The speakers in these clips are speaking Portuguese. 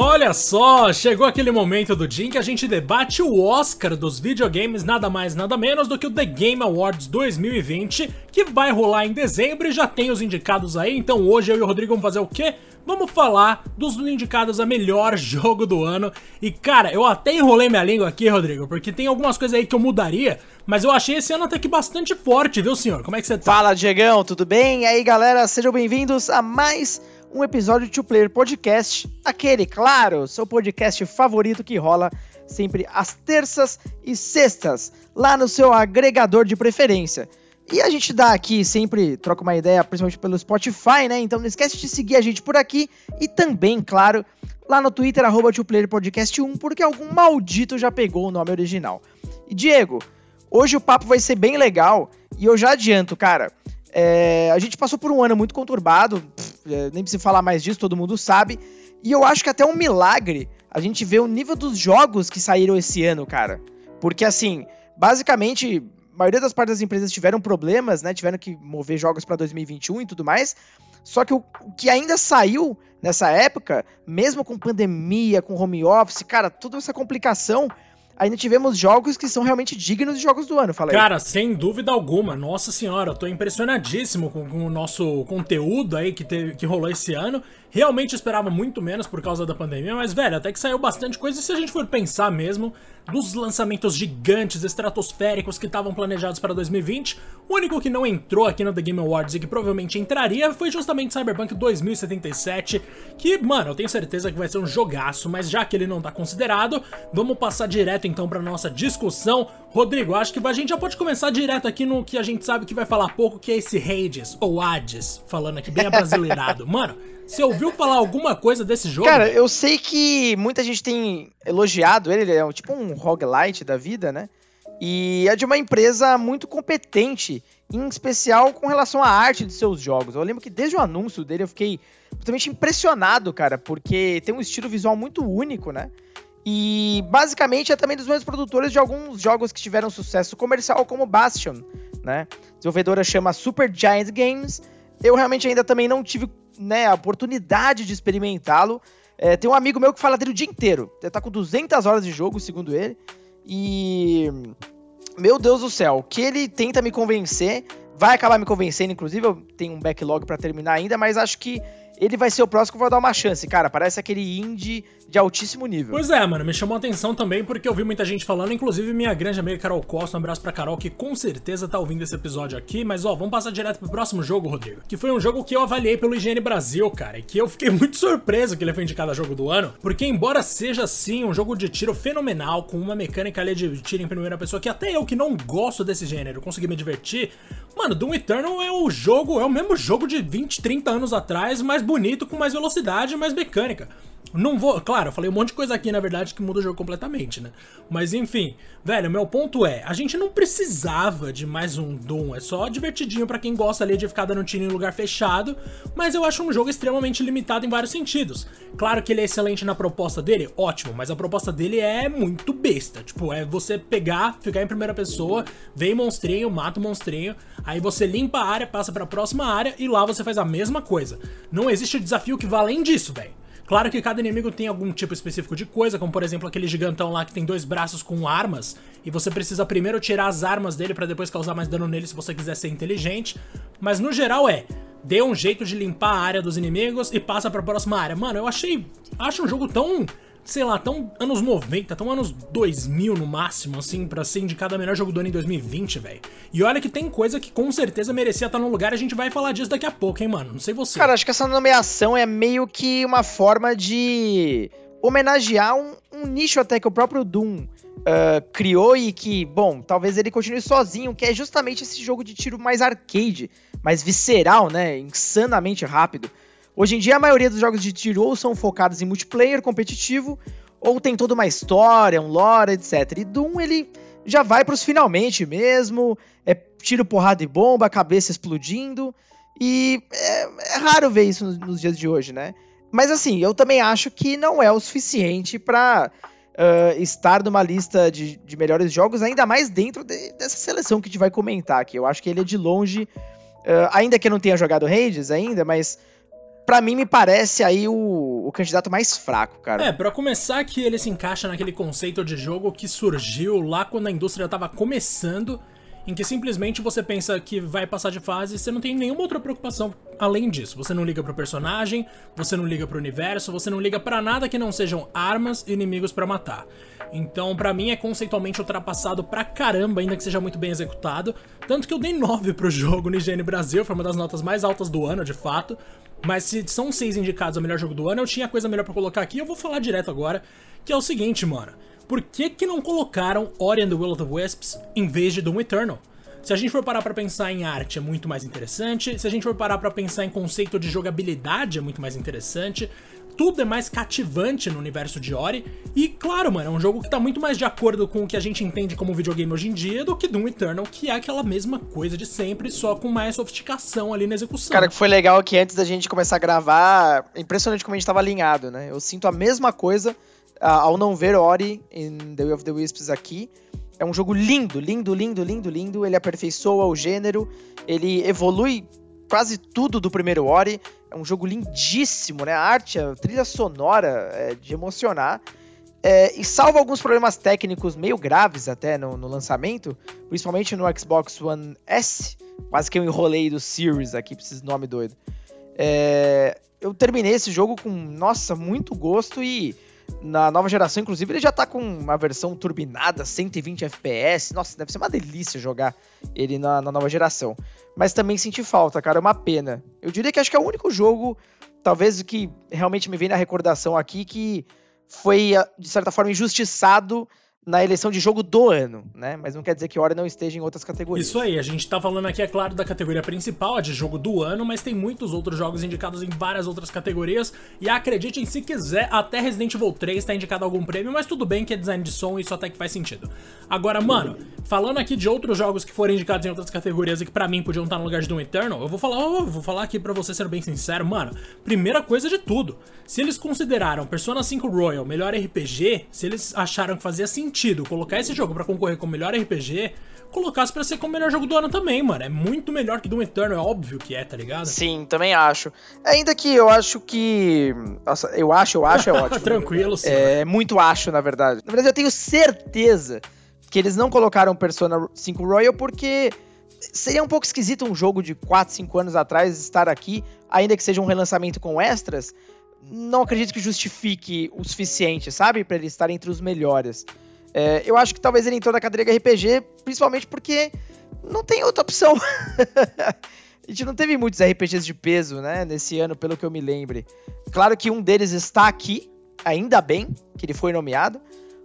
Olha só, chegou aquele momento do dia em que a gente debate o Oscar dos videogames, nada mais nada menos do que o The Game Awards 2020, que vai rolar em dezembro e já tem os indicados aí, então hoje eu e o Rodrigo vamos fazer o quê? Vamos falar dos indicados a melhor jogo do ano. E cara, eu até enrolei minha língua aqui, Rodrigo, porque tem algumas coisas aí que eu mudaria, mas eu achei esse ano até que bastante forte, viu, senhor? Como é que você tá? Fala, Diegão, tudo bem? E aí, galera, sejam bem-vindos a mais um episódio de Player Podcast, aquele, claro, seu podcast favorito que rola sempre às terças e sextas, lá no seu agregador de preferência. E a gente dá aqui, sempre troca uma ideia, principalmente pelo Spotify, né? Então não esquece de seguir a gente por aqui e também, claro, lá no Twitter, arroba Podcast 1, porque algum maldito já pegou o nome original. E Diego, hoje o papo vai ser bem legal e eu já adianto, cara, é, a gente passou por um ano muito conturbado, pff, é, nem preciso falar mais disso, todo mundo sabe. E eu acho que até um milagre a gente vê o nível dos jogos que saíram esse ano, cara. Porque assim, basicamente, a maioria das partes das empresas tiveram problemas, né? Tiveram que mover jogos para 2021 e tudo mais. Só que o, que ainda saiu nessa época, mesmo com pandemia, com home office, cara, toda essa complicação, ainda tivemos jogos que são realmente dignos de jogos do ano, fala aí. Cara, sem dúvida alguma, nossa senhora, eu tô impressionadíssimo com, com o nosso conteúdo aí que, teve, que rolou esse ano. Realmente esperava muito menos por causa da pandemia, mas, velho, até que saiu bastante coisa. E se a gente for pensar mesmo dos lançamentos gigantes, estratosféricos que estavam planejados para 2020, o único que não entrou aqui no The Game Awards e que provavelmente entraria foi justamente Cyberpunk 2077, que, mano, eu tenho certeza que vai ser um jogaço, mas já que ele não tá considerado, vamos passar direto então para nossa discussão. Rodrigo, acho que a gente já pode começar direto aqui no que a gente sabe que vai falar pouco, que é esse Hades, ou Hades, falando aqui bem abrasileirado. Mano, você ouviu falar alguma coisa desse jogo? Cara, eu sei que muita gente tem elogiado ele, ele é tipo um roguelite da vida, né? E é de uma empresa muito competente, em especial com relação à arte de seus jogos. Eu lembro que desde o anúncio dele eu fiquei totalmente impressionado, cara, porque tem um estilo visual muito único, né? E basicamente é também dos mesmos produtores de alguns jogos que tiveram sucesso comercial, como Bastion, né? A desenvolvedora chama Super Giant Games. Eu realmente ainda também não tive né, a oportunidade de experimentá-lo. É, tem um amigo meu que fala dele o dia inteiro. Ele tá com 200 horas de jogo, segundo ele. E. Meu Deus do céu, que ele tenta me convencer, vai acabar me convencendo, inclusive. Eu tenho um backlog para terminar ainda, mas acho que ele vai ser o próximo que eu vou dar uma chance, cara. Parece aquele indie de altíssimo nível. Pois é, mano, me chamou a atenção também porque eu vi muita gente falando, inclusive minha grande amiga Carol Costa, um abraço pra Carol, que com certeza tá ouvindo esse episódio aqui, mas ó, vamos passar direto pro próximo jogo, Rodrigo, que foi um jogo que eu avaliei pelo IGN Brasil, cara, e que eu fiquei muito surpreso que ele foi indicado a jogo do ano, porque embora seja sim um jogo de tiro fenomenal, com uma mecânica ali de tiro em primeira pessoa, que até eu que não gosto desse gênero consegui me divertir, mano, Doom Eternal é o jogo, é o mesmo jogo de 20, 30 anos atrás, mais bonito, com mais velocidade e mais mecânica. Não vou. Claro, eu falei um monte de coisa aqui, na verdade, que muda o jogo completamente, né? Mas enfim, velho, meu ponto é: a gente não precisava de mais um Doom. É só divertidinho para quem gosta ali de ficar dando tiro em lugar fechado. Mas eu acho um jogo extremamente limitado em vários sentidos. Claro que ele é excelente na proposta dele, ótimo, mas a proposta dele é muito besta. Tipo, é você pegar, ficar em primeira pessoa, vem monstrinho, mata o monstrinho, aí você limpa a área, passa para a próxima área e lá você faz a mesma coisa. Não existe desafio que vá além disso, velho. Claro que cada inimigo tem algum tipo específico de coisa, como por exemplo aquele gigantão lá que tem dois braços com armas, e você precisa primeiro tirar as armas dele para depois causar mais dano nele se você quiser ser inteligente. Mas no geral é, dê um jeito de limpar a área dos inimigos e passa para a próxima área. Mano, eu achei, acho um jogo tão sei lá, tão anos 90, tão anos 2000 no máximo, assim, pra ser indicado a melhor jogo do ano em 2020, velho. E olha que tem coisa que com certeza merecia estar no lugar, a gente vai falar disso daqui a pouco, hein, mano? Não sei você. Cara, acho que essa nomeação é meio que uma forma de homenagear um, um nicho até que o próprio Doom uh, criou e que, bom, talvez ele continue sozinho, que é justamente esse jogo de tiro mais arcade, mais visceral, né? Insanamente rápido. Hoje em dia, a maioria dos jogos de tiro ou são focados em multiplayer competitivo, ou tem toda uma história, um lore, etc. E Doom, ele já vai pros finalmente mesmo, é tiro, porrada e bomba, cabeça explodindo, e é, é raro ver isso nos, dias de hoje, né? Mas assim, eu também acho que não é o suficiente para uh, estar numa lista de, de, melhores jogos, ainda mais dentro de, dessa seleção que a gente vai comentar aqui. Eu acho que ele é de longe, uh, ainda que eu não tenha jogado Hades ainda, mas para mim me parece aí o, o, candidato mais fraco, cara. É, para começar que ele se encaixa naquele conceito de jogo que surgiu lá quando a indústria tava começando em que simplesmente você pensa que vai passar de fase e você não tem nenhuma outra preocupação além disso. Você não liga pro personagem, você não liga pro universo, você não liga para nada que não sejam armas e inimigos para matar. Então, para mim é conceitualmente ultrapassado pra caramba, ainda que seja muito bem executado. Tanto que eu dei 9 pro jogo no IGN Brasil, foi uma das notas mais altas do ano, de fato. Mas se são seis indicados ao melhor jogo do ano, eu tinha coisa melhor para colocar aqui, eu vou falar direto agora, que é o seguinte, mano por que, que não colocaram Ori and the Will of the Wisps em vez de Doom Eternal? Se a gente for parar para pensar em arte, é muito mais interessante. Se a gente for parar para pensar em conceito de jogabilidade, é muito mais interessante. Tudo é mais cativante no universo de Ori. E claro, mano, é um jogo que tá muito mais de acordo com o que a gente entende como videogame hoje em dia do que Doom Eternal, que é aquela mesma coisa de sempre, só com mais sofisticação ali na execução. Cara, que foi legal que antes da gente começar a gravar, é impressionante como a gente tava alinhado, né? Eu sinto a mesma coisa ao não ver Ori em The Way of the Wisps aqui. É um jogo lindo, lindo, lindo, lindo, lindo. Ele aperfeiçoa o gênero, ele evolui quase tudo do primeiro Ori. É um jogo lindíssimo, né? A arte, a trilha sonora é de emocionar. É, e salva alguns problemas técnicos meio graves até no, no, lançamento, principalmente no Xbox One S. Quase que eu enrolei do Series aqui, pra esses nome doido. É, eu terminei esse jogo com, nossa, muito gosto e na nova geração, inclusive, ele já tá com uma versão turbinada, 120 FPS. Nossa, deve ser uma delícia jogar ele na, na nova geração. Mas também senti falta, cara, é uma pena. Eu diria que acho que é o único jogo, talvez, que realmente me vem na recordação aqui, que foi, de certa forma, injustiçado na eleição de jogo do ano, né? Mas não quer dizer que Ori não esteja em outras categorias. Isso aí, a gente tá falando aqui, é claro, da categoria principal, a de jogo do ano, mas tem muitos outros jogos indicados em várias outras categorias. E acreditem se quiser, até Resident Evil 3 tá indicado algum prêmio, mas tudo bem que é design de som isso até que faz sentido. Agora, mano, falando aqui de outros jogos que foram indicados em outras categorias e que para mim podiam estar no lugar de Doom Eternal, eu vou falar, eu vou falar aqui para você ser bem sincero, mano. Primeira coisa de tudo, se eles consideraram Persona 5 Royal melhor RPG, se eles acharam que fazia sentido colocar esse jogo para concorrer com o melhor RPG, colocasse para ser como o melhor jogo do ano também, mano. É muito melhor que Doom Eternal, é óbvio que é, tá ligado? Sim, também acho. Ainda que eu acho que. Nossa, eu acho, eu acho, é ótimo. Tranquilo, sim. É muito acho, na verdade. Na verdade, eu tenho certeza que eles não colocaram Persona 5 Royal porque seria um pouco esquisito um jogo de 4, 5 anos atrás estar aqui, ainda que seja um relançamento com extras. Não acredito que justifique o suficiente, sabe? para ele estar entre os melhores. É, eu acho que talvez ele entrou na cadeira RPG, principalmente porque não tem outra opção. a gente não teve muitos RPGs de peso, né, nesse ano, pelo que eu me lembre. Claro que um deles está aqui, ainda bem que ele foi nomeado,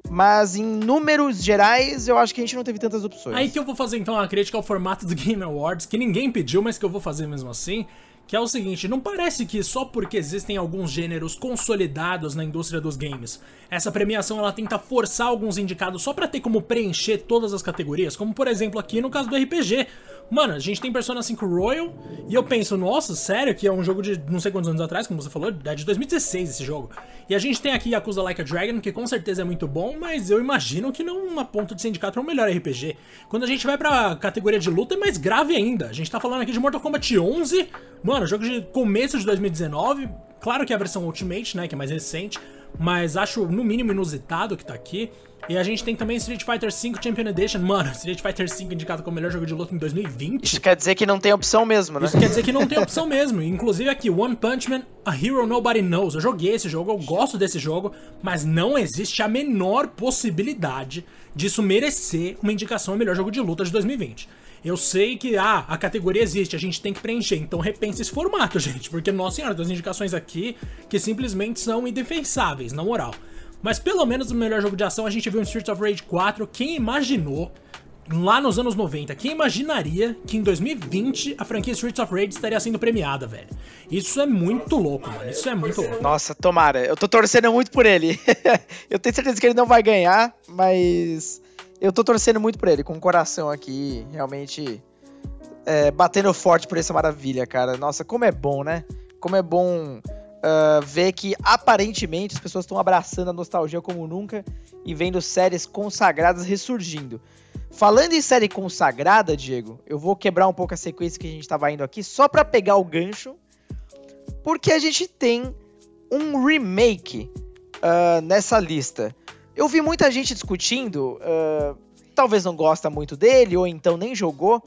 mas em números gerais, eu acho que a gente não teve tantas opções. Aí que eu vou fazer então a crítica ao formato do Game Awards, que ninguém pediu, mas que eu vou fazer mesmo assim que é o seguinte, não parece que só porque existem alguns gêneros consolidados na indústria dos games, essa premiação ela tenta forçar alguns indicados só para ter como preencher todas as categorias, como por exemplo aqui no caso do RPG. Mano, a gente tem Persona 5 Royal e eu penso, nossa, sério que é um jogo de não sei quantos anos atrás, como você falou, é de 2016 esse jogo. E a gente tem aqui Yakuza Like a Dragon, que com certeza é muito bom, mas eu imagino que não a ponto de ser indicado para o melhor RPG. Quando a gente vai pra categoria de luta é mais grave ainda. A gente tá falando aqui de Mortal Kombat 11, mano, jogo de começo de 2019, claro que é a versão Ultimate, né, que é mais recente, mas acho no mínimo inusitado que tá aqui. E a gente tem também Street Fighter V Champion Edition. Mano, Street Fighter V indicado como melhor jogo de luta em 2020. Isso quer dizer que não tem opção mesmo, né? Isso quer dizer que não tem opção mesmo. Inclusive aqui, One Punch Man, A Hero Nobody Knows. Eu joguei esse jogo, eu gosto desse jogo, mas não existe a menor possibilidade disso merecer uma indicação ao melhor jogo de luta de 2020. Eu sei que, ah, a categoria existe, a gente tem que preencher, então repense esse formato, gente, porque, nossa senhora, tem indicações aqui que simplesmente são indefensáveis, na moral. Mas pelo menos no melhor jogo de ação a gente viu em Streets of Rage 4. Quem imaginou, lá nos anos 90, quem imaginaria que em 2020 a franquia Streets of Rage estaria sendo premiada, velho? Isso é muito louco, mano. Isso é muito louco. Nossa, tomara. Eu tô torcendo muito por ele. eu tenho certeza que ele não vai ganhar, mas eu tô torcendo muito por ele, com o coração aqui, realmente é, batendo forte por essa maravilha, cara. Nossa, como é bom, né? Como é bom uh, ver que aparentemente as pessoas estão abraçando a nostalgia como nunca e vendo séries consagradas ressurgindo. Falando em série consagrada, Diego, eu vou quebrar um pouco a sequência que a gente estava indo aqui só para pegar o gancho Porque a gente tem um remake uh, nessa lista. Eu vi muita gente discutindo, uh, talvez não gosta muito dele, ou então nem jogou.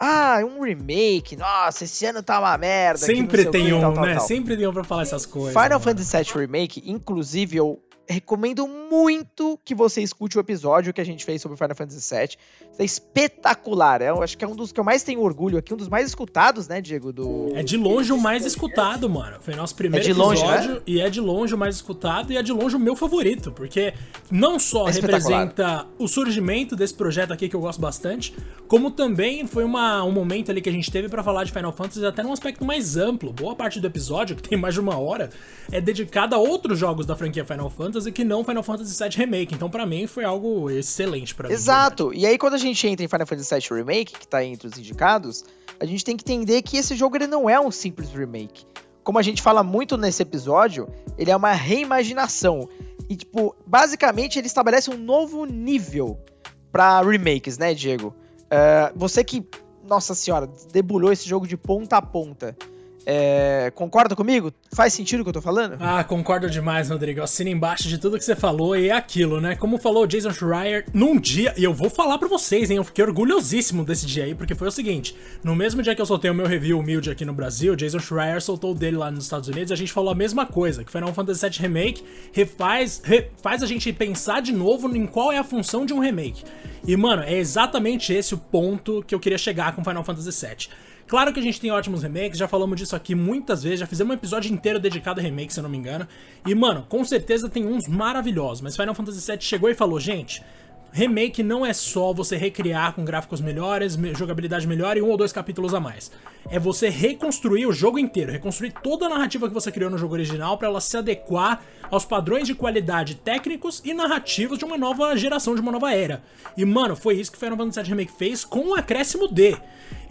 Ah, um remake, nossa, esse ano tá uma merda. Sempre tem um, tal, tal, né? Tal. Sempre tem um pra falar essas coisas. Final mano. Fantasy VII Remake, inclusive, eu recomendo muito que você escute o episódio que a gente fez sobre Final Fantasy VII. É espetacular. É, eu acho que é um dos que eu mais tenho orgulho aqui, um dos mais escutados, né, Diego? Do... É de longe o mais escutado, mano. Foi nosso primeiro é longe, episódio né? e é de longe o mais escutado e é de longe o meu favorito, porque não só é representa o surgimento desse projeto aqui que eu gosto bastante, como também foi uma, um momento ali que a gente teve para falar de Final Fantasy até num aspecto mais amplo. Boa parte do episódio, que tem mais de uma hora, é dedicada a outros jogos da franquia Final Fantasy que não Final Fantasy VII Remake. Então, para mim, foi algo excelente para mim. Exato. E aí, quando a gente entra em Final Fantasy VII Remake, que tá entre os indicados, a gente tem que entender que esse jogo ele não é um simples remake. Como a gente fala muito nesse episódio, ele é uma reimaginação. E, tipo, basicamente ele estabelece um novo nível para remakes, né, Diego? Uh, você que, nossa senhora, debulhou esse jogo de ponta a ponta. É, concorda comigo? Faz sentido o que eu tô falando? Ah, concordo demais, Rodrigo. Eu assino embaixo de tudo que você falou e é aquilo, né? Como falou o Jason Schreier, num dia, e eu vou falar pra vocês, hein? Eu fiquei orgulhosíssimo desse dia aí, porque foi o seguinte: no mesmo dia que eu soltei o meu review humilde aqui no Brasil, Jason Schreier soltou o dele lá nos Estados Unidos e a gente falou a mesma coisa: que Final Fantasy VII Remake refaz, refaz a gente pensar de novo em qual é a função de um remake. E, mano, é exatamente esse o ponto que eu queria chegar com Final Fantasy VII. Claro que a gente tem ótimos remakes, já falamos disso aqui muitas vezes, já fizemos um episódio inteiro dedicado a remakes, se eu não me engano. E, mano, com certeza tem uns maravilhosos, mas Final Fantasy VII chegou e falou, gente, remake não é só você recriar com gráficos melhores, jogabilidade melhor e um ou dois capítulos a mais. É você reconstruir o jogo inteiro, reconstruir toda a narrativa que você criou no jogo original para ela se adequar aos padrões de qualidade técnicos e narrativos de uma nova geração, de uma nova era. E mano, foi isso que Final Fantasy VII Remake fez com o acréscimo D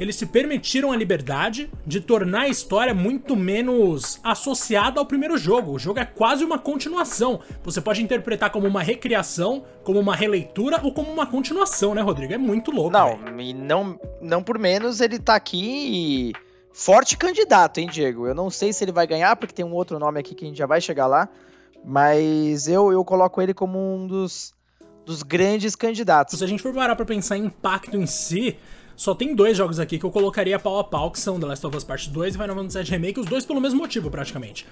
eles se permitiram a liberdade de tornar a história muito menos associada ao primeiro jogo. O jogo é quase uma continuação. Você pode interpretar como uma recriação, como uma releitura ou como uma continuação, né, Rodrigo? É muito louco. Não, véio. e não, não por menos ele tá aqui forte candidato, hein, Diego? Eu não sei se ele vai ganhar, porque tem um outro nome aqui que a gente já vai chegar lá. Mas eu, eu coloco ele como um dos, dos grandes candidatos. Se a gente for parar pra pensar em impacto em si, só tem dois jogos aqui que eu colocaria pau a pau, que são The Last of Us Part 2 e Final Fantasy VII Remake, os dois pelo mesmo motivo, praticamente.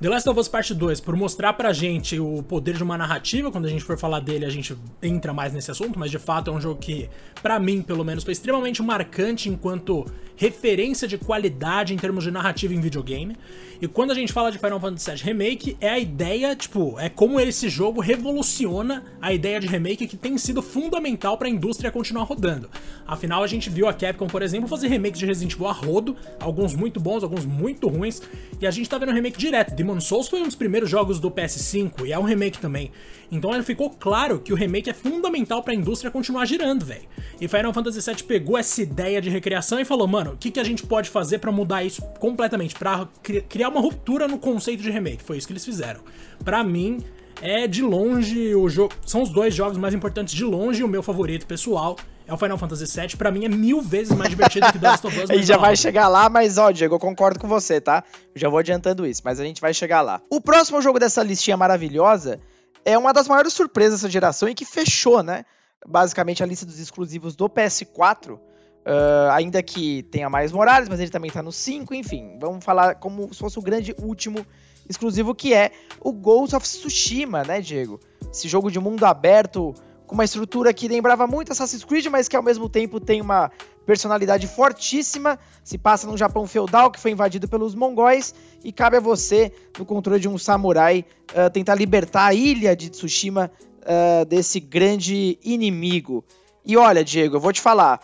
The Last of Us Part 2, por mostrar pra gente o poder de uma narrativa, quando a gente for falar dele a gente entra mais nesse assunto, mas de fato é um jogo que, para mim pelo menos, foi extremamente marcante enquanto referência de qualidade em termos de narrativa em videogame. E quando a gente fala de Final Fantasy VII Remake, é a ideia, tipo, é como esse jogo revoluciona a ideia de remake que tem sido fundamental para a indústria continuar rodando. Afinal, a gente viu a Capcom, por exemplo, fazer remakes de Resident Evil a rodo, alguns muito bons, alguns muito ruins, e a gente tá vendo remake direto. Demon Souls foi um dos primeiros jogos do PS5 e é um remake também. Então ficou claro que o remake é fundamental para a indústria continuar girando, velho. E Final Fantasy VII pegou essa ideia de recriação e falou, mano, o que, que a gente pode fazer para mudar isso completamente, para criar uma ruptura no conceito de remake? Foi isso que eles fizeram. Para mim, é de longe o jogo. São os dois jogos mais importantes de longe o meu favorito pessoal é o Final Fantasy VII. Para mim é mil vezes mais divertido que The Last of Us. a gente já vai chegar lá, mas ó, Diego, eu concordo com você, tá? Eu já vou adiantando isso, mas a gente vai chegar lá. O próximo jogo dessa listinha maravilhosa é uma das maiores surpresas dessa geração e que fechou, né? Basicamente a lista dos exclusivos do PS4. Uh, ah, ainda que tenha mais Morales, mas ele também tá no 5, enfim. Vamos falar como se fosse o grande último exclusivo que é o Ghost of Tsushima, né, Diego? Esse jogo de mundo aberto com uma estrutura que lembrava muito Assassin's Creed, mas que ao mesmo tempo tem uma personalidade fortíssima. Se passa num Japão feudal que foi invadido pelos mongóis e cabe a você, no controle de um samurai, uh, tentar libertar a ilha de Tsushima uh, desse grande inimigo. E olha, Diego, eu vou te falar.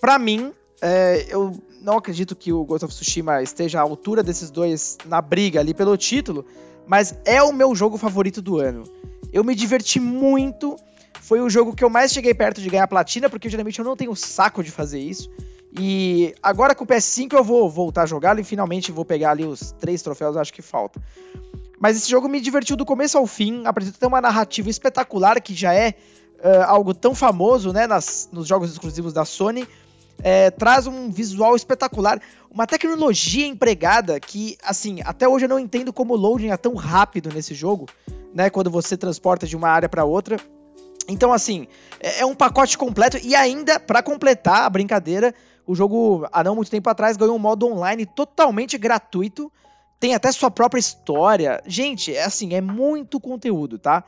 Para mim, é, eu não acredito que o Ghost of Tsushima esteja à altura desses dois na briga ali pelo título, mas é o meu jogo favorito do ano. Eu me diverti muito foi o jogo que eu mais cheguei perto de ganhar platina, porque geralmente eu não tenho saco de fazer isso. E agora com o PS5 eu vou voltar a jogá-lo e finalmente vou pegar ali os três troféus, acho que falta. Mas esse jogo me divertiu do começo ao fim, apresenta uma narrativa espetacular que já é uh, algo tão famoso né, nas, nos jogos exclusivos da Sony. é, traz um visual espetacular, uma tecnologia empregada que, assim, até hoje eu não entendo como o loading é tão rápido nesse jogo, né? Quando você transporta de uma área para outra. Então, assim, é, é um pacote completo e ainda, para completar a brincadeira, o jogo, há não muito tempo atrás, ganhou um modo online totalmente gratuito. Tem até sua própria história. Gente, é assim, é muito conteúdo, tá?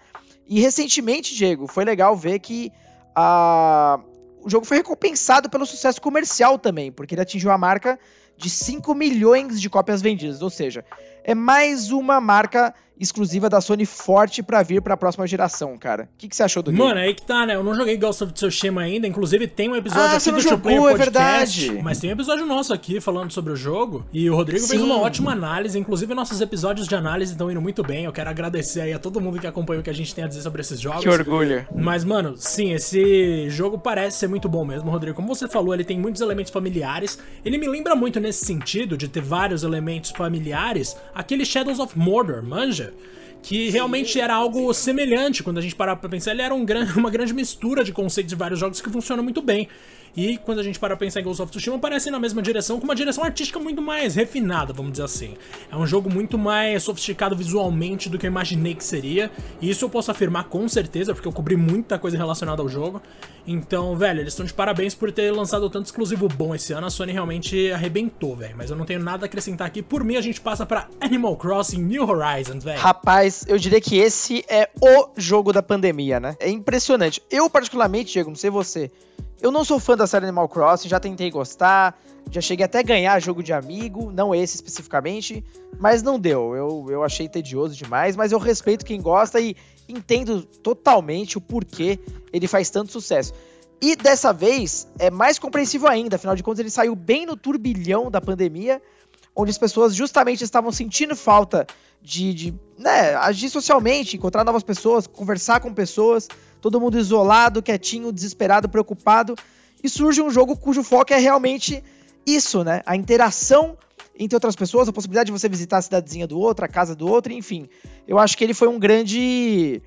E recentemente, Diego, foi legal ver que a, o jogo foi recompensado pelo sucesso comercial também, porque ele atingiu a marca de 5 milhões de cópias vendidas, ou seja, é mais uma marca exclusiva da Sony forte para vir para a próxima geração, cara. O que, que, você achou do Mano, game? Mano, aí que tá, né? Eu não joguei Ghost of Tsushima ainda, inclusive tem um episódio ah, aqui do jogou, Player é Podcast, verdade. mas tem um episódio nosso aqui falando sobre o jogo e o Rodrigo Sim. fez uma ótima análise, inclusive nossos episódios de análise estão indo muito bem. Eu quero agradecer aí a todo mundo que acompanha o que a gente tem a dizer sobre esses jogos. Que orgulho. Mas, mano, sim, esse jogo parece ser muito bom mesmo, Rodrigo. Como você falou, ele tem muitos elementos familiares. Ele me lembra muito nesse sentido de ter vários elementos familiares, aquele Shadows of Mordor, manja? Que realmente era algo semelhante quando a gente parava pra pensar. Ele era um uma grande mistura de conceitos de vários jogos que funcionam muito bem. E quando a gente para pensar em Ghost of Tsushima, parece na mesma direção, com uma direção artística muito mais refinada, vamos dizer assim. É um jogo muito mais sofisticado visualmente do que eu imaginei que seria. E isso eu posso afirmar com certeza, porque eu cobri muita coisa relacionada ao jogo. Então, velho, eles estão de parabéns por ter lançado tanto exclusivo bom esse ano. A Sony realmente arrebentou, velho. Mas eu não tenho nada a acrescentar aqui. Por mim, a gente passa para Animal Crossing New Horizons, velho. Rapaz, eu diria que esse é o jogo da pandemia, né? É impressionante. Eu, particularmente, Diego, não sei você. Eu não sou fã da série Animal Crossing, já tentei gostar, já cheguei até a ganhar jogo de amigo, não esse especificamente, mas não deu. Eu, eu achei tedioso demais, mas eu respeito quem gosta e entendo totalmente o porquê ele faz tanto sucesso. E dessa vez é mais compreensível ainda, afinal de contas ele saiu bem no turbilhão da pandemia, onde as pessoas justamente estavam sentindo falta de, de né, agir socialmente, encontrar novas pessoas, conversar com pessoas todo mundo isolado, quietinho, desesperado, preocupado, e surge um jogo cujo foco é realmente isso, né? A interação entre outras pessoas, a possibilidade de você visitar a cidadezinha do outro, a casa do outro, enfim. Eu acho que ele foi um grande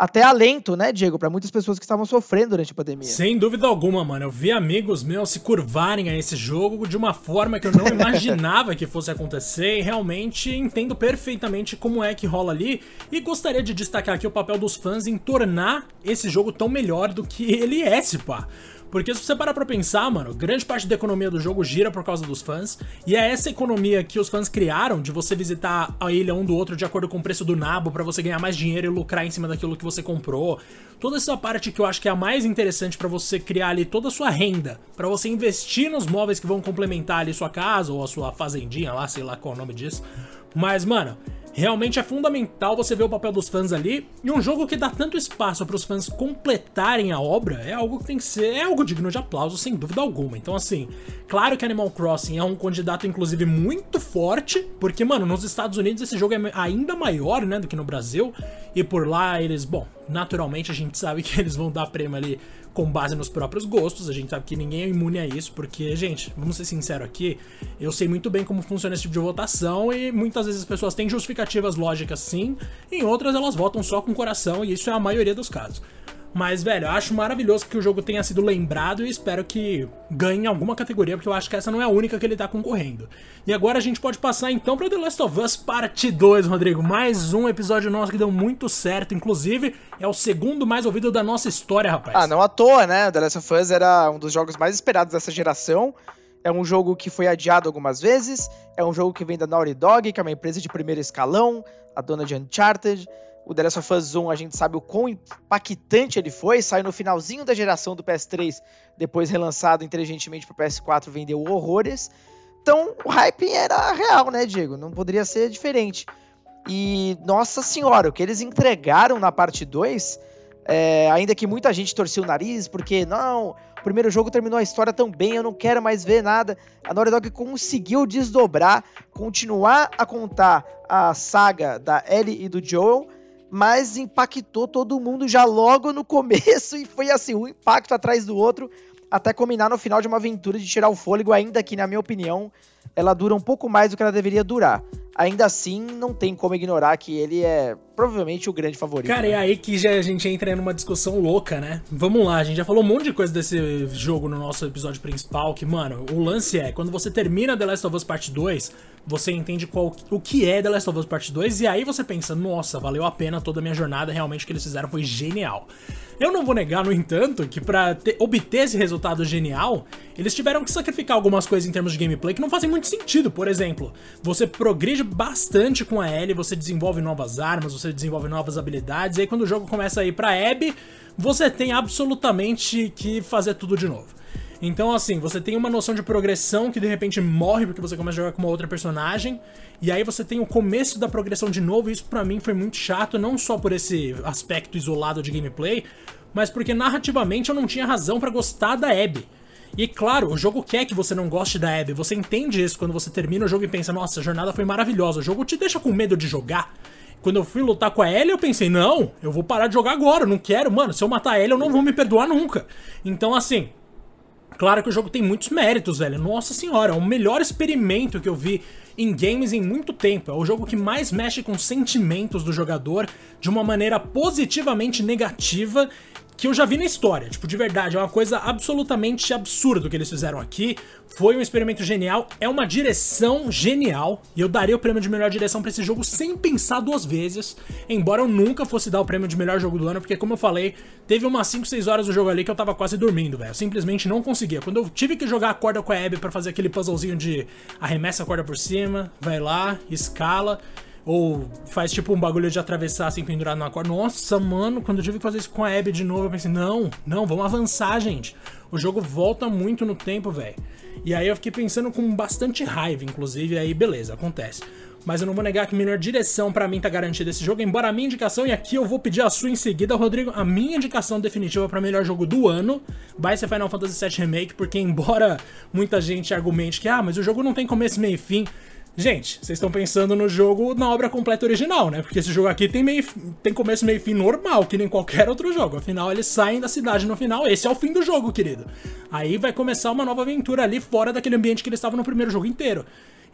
até alento, né, Diego, para muitas pessoas que estavam sofrendo durante a pandemia. Sem dúvida alguma, mano. Eu vi amigos meus se curvarem a esse jogo de uma forma que eu não imaginava que fosse acontecer e realmente entendo perfeitamente como é que rola ali e gostaria de destacar aqui o papel dos fãs em tornar esse jogo tão melhor do que ele é, se pá. Porque se você parar pra pensar, mano, grande parte da economia do jogo gira por causa dos fãs. E é essa economia que os fãs criaram de você visitar a ilha um do outro de acordo com o preço do nabo para você ganhar mais dinheiro e lucrar em cima daquilo que você comprou. Toda essa parte que eu acho que é a mais interessante para você criar ali toda a sua renda, para você investir nos móveis que vão complementar ali sua casa ou a sua fazendinha lá, sei lá qual é o nome disso. Mas, mano, Realmente é fundamental você ver o papel dos fãs ali. E um jogo que dá tanto espaço para os fãs completarem a obra é algo que tem que ser. É algo digno de aplauso, sem dúvida alguma. Então, assim, claro que Animal Crossing é um candidato, inclusive, muito forte. Porque, mano, nos Estados Unidos esse jogo é ainda maior, né, do que no Brasil. E por lá eles, bom, naturalmente a gente sabe que eles vão dar prêmio ali com base nos próprios gostos. A gente sabe que ninguém é imune a isso, porque, gente, vamos ser sinceros aqui, eu sei muito bem como funciona esse tipo de votação e muitas vezes as pessoas têm justificativas lógicas sim, em outras elas votam só com o coração e isso é a maioria dos casos. Mas, velho, eu acho maravilhoso que o jogo tenha sido lembrado e espero que ganhe alguma categoria, porque eu acho que essa não é a única que ele tá concorrendo. E agora a gente pode passar então para The Last of Us Parte 2, Rodrigo. Mais um episódio nosso que deu muito certo, inclusive é o segundo mais ouvido da nossa história, rapaz. Ah, não à toa, né? The Last of Us era um dos jogos mais esperados dessa geração. É um jogo que foi adiado algumas vezes, é um jogo que vem da Naughty Dog, que é uma empresa de primeiro escalão, a dona de Uncharted. O The Last of Us 1, a gente sabe o quão impactante ele foi, saiu no finalzinho da geração do PS3, depois relançado inteligentemente para o PS4, vendeu horrores. Então, o hype era real, né, Diego? Não poderia ser diferente. E, nossa senhora, o que eles entregaram na parte 2, é, ainda que muita gente torcia o nariz, porque, não, o primeiro jogo terminou a história tão bem, eu não quero mais ver nada. A Naughty Dog conseguiu desdobrar, continuar a contar a saga da Ellie e do Joel, mas impactou todo mundo já logo no começo e foi assim, um impacto atrás do outro, até combinar no final de uma aventura de tirar o fôlego, ainda que, na minha opinião, ela dura um pouco mais do que ela deveria durar. Ainda assim não tem como ignorar que ele é provavelmente o grande favorito. Cara, né? é aí que já a gente entra numa discussão louca, né? Vamos lá, a gente já falou um monte de coisa desse jogo no nosso episódio principal, que, mano, o lance é, quando você termina The Last of Us Part 2, você entende qual, o que é The Last of Us Part 2, e aí você pensa, nossa, valeu a pena toda a minha jornada, realmente o que eles fizeram foi genial. Eu não vou negar, no entanto, que pra ter, obter esse resultado genial, eles tiveram que sacrificar algumas coisas em termos de gameplay que não fazem muito sentido. Por exemplo, você progride bastante com a Ellie, você desenvolve novas armas, você desenvolve novas habilidades, e aí quando o jogo começa a ir pra Abby, você tem absolutamente que fazer tudo de novo. Então, assim, você tem uma noção de progressão que de repente morre porque você começa a jogar com uma outra personagem, e aí você tem o começo da progressão de novo, e isso para mim foi muito chato, não só por esse aspecto isolado de gameplay, mas porque narrativamente eu não tinha razão para gostar da Abby. E claro, o jogo quer que você não goste da Abby, você entende isso quando você termina o jogo e pensa, nossa, a jornada foi maravilhosa, o jogo te deixa com medo de jogar. Quando eu fui lutar com a Ellie, eu pensei, não, eu vou parar de jogar agora, eu não quero, mano, se eu matar a Ellie eu não vou me perdoar nunca. Então assim, Claro que o jogo tem muitos méritos, velho. Nossa senhora, é o melhor experimento que eu vi em games em muito tempo. É o jogo que mais mexe com sentimentos do jogador de uma maneira positivamente negativa que eu já vi na história. Tipo, de verdade, é uma coisa absolutamente absurda o que eles fizeram aqui. Foi um experimento genial, é uma direção genial, e eu daria o prêmio de melhor direção para esse jogo sem pensar duas vezes, embora eu nunca fosse dar o prêmio de melhor jogo do ano, porque como eu falei, teve umas 5, 6 horas do jogo ali que eu tava quase dormindo, velho. Simplesmente não conseguia. Quando eu tive que jogar a corda com a Abby para fazer aquele puzzlezinho de arremessa a corda por cima, vai lá, escala, ou faz tipo um bagulho de atravessar assim pendurado na corda. Nossa, mano, quando eu tive que fazer isso com a Abby de novo, eu pensei, não, não, vamos avançar, gente. O jogo volta muito no tempo, velho. E aí eu fiquei pensando com bastante raiva, inclusive, aí beleza, acontece. Mas eu não vou negar que melhor direção para mim tá garantida esse jogo, embora a minha indicação, e aqui eu vou pedir a sua em seguida, Rodrigo, a minha indicação definitiva para melhor jogo do ano vai ser Final Fantasy VII Remake, porque embora muita gente argumente que, ah, mas o jogo não tem começo, meio e fim, Gente, vocês estão pensando no jogo na obra completa original, né? Porque esse jogo aqui tem, meio, tem começo, meio e fim normal, que nem qualquer outro jogo. Afinal, eles saem da cidade no final. Esse é o fim do jogo, querido. Aí vai começar uma nova aventura ali fora daquele ambiente que eles estavam no primeiro jogo inteiro.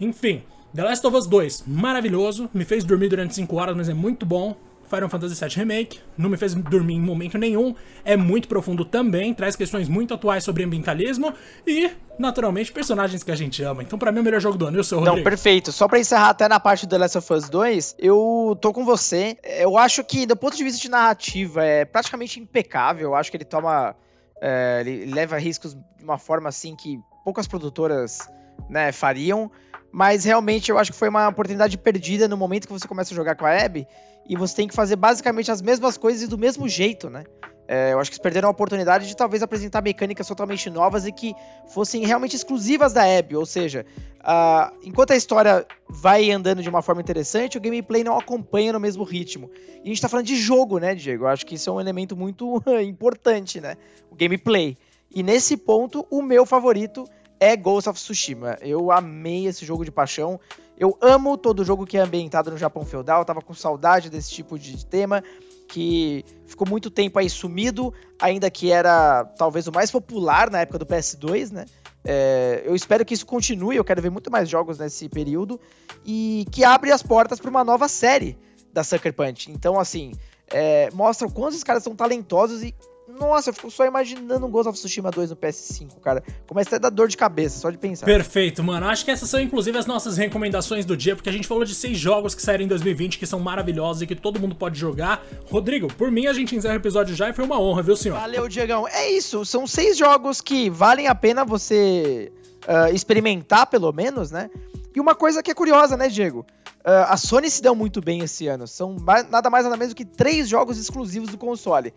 Enfim, The Last of Us 2, maravilhoso. Me fez dormir durante 5 horas, mas é muito bom. Final Fantasy VII Remake, não me fez dormir em momento nenhum, é muito profundo também, traz questões muito atuais sobre ambientalismo e, naturalmente, personagens que a gente ama. Então, para mim, é o melhor jogo do ano. E o seu, Rodrigo? Não, perfeito. Só pra encerrar até na parte do The Last of Us 2, eu tô com você. Eu acho que, do ponto de vista de narrativa, é praticamente impecável. Eu acho que ele toma. É, ele leva riscos de uma forma assim que poucas produtoras né, fariam. Mas realmente eu acho que foi uma oportunidade perdida no momento que você começa a jogar com a Abby e você tem que fazer basicamente as mesmas coisas e do mesmo jeito, né? É, eu acho que eles perderam a oportunidade de talvez apresentar mecânicas totalmente novas e que fossem realmente exclusivas da Abby, ou seja, uh, enquanto a história vai andando de uma forma interessante, o gameplay não acompanha no mesmo ritmo. E a gente tá falando de jogo, né, Diego? Eu acho que isso é um elemento muito importante, né? O gameplay. E nesse ponto, o meu favorito é Ghost of Tsushima. Eu amei esse jogo de paixão. Eu amo todo jogo que é ambientado no Japão feudal. Eu tava com saudade desse tipo de tema que ficou muito tempo aí sumido, ainda que era talvez o mais popular na época do PS2, né? É, eu espero que isso continue. Eu quero ver muito mais jogos nesse período e que abre as portas para uma nova série da Sucker Punch. Então, assim, é, mostra o quanto os caras são talentosos e nossa, eu fico só imaginando um Ghost of Tsushima 2 no PS5, cara. Começa a dar dor de cabeça, só de pensar. Perfeito, mano. Acho que essas são inclusive as nossas recomendações do dia, porque a gente falou de seis jogos que saíram em 2020 que são maravilhosos e que todo mundo pode jogar. Rodrigo, por mim a gente encerra o episódio já e foi uma honra, viu, senhor? Valeu, Diegão. É isso, são seis jogos que valem a pena você uh, experimentar, pelo menos, né? E uma coisa que é curiosa, né, Diego? Uh, a Sony se deu muito bem esse ano. São nada mais nada menos do que três jogos exclusivos do console.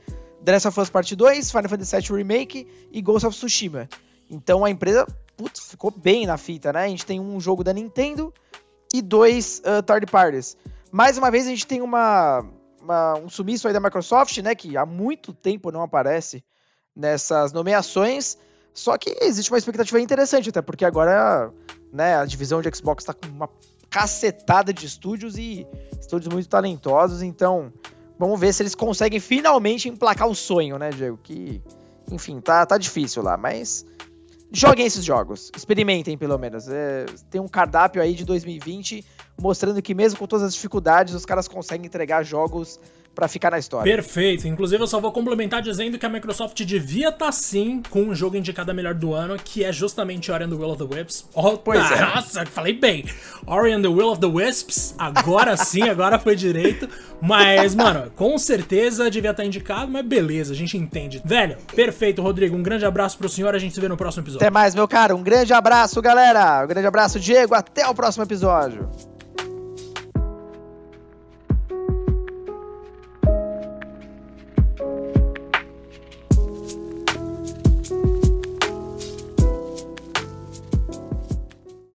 Last of Us Part 2, Final Fantasy VII Remake e Ghost of Tsushima. Então a empresa, putz, ficou bem na fita, né? A gente tem um jogo da Nintendo e dois uh, third parties. Mais uma vez a gente tem uma, uma, um sumiço aí da Microsoft, né? Que há muito tempo não aparece nessas nomeações. Só que existe uma expectativa interessante, até porque agora né, a divisão de Xbox está com uma cacetada de estúdios e estúdios muito talentosos, então Vamos ver se eles conseguem finalmente emplacar o sonho, né, Diego? Que, enfim, tá, tá difícil lá, mas joguem esses jogos. Experimentem, pelo menos. É, tem um cardápio aí de 2020 mostrando que, mesmo com todas as dificuldades, os caras conseguem entregar jogos para ficar na história. Perfeito. Inclusive, eu só vou complementar dizendo que a Microsoft devia estar tá, sim com um jogo indicado a melhor do ano, que é justamente Ori and the Will of the Wisps. Oh, pois tá, é. Nossa, falei bem. Ori and the Will of the Wisps, agora sim, agora foi direito. Mas, mano, com certeza devia estar tá indicado, mas beleza, a gente entende. Velho, perfeito, Rodrigo. Um grande abraço pro senhor, a gente se vê no próximo episódio. Até mais, meu cara. Um grande abraço, galera. Um grande abraço, Diego. Até o próximo episódio.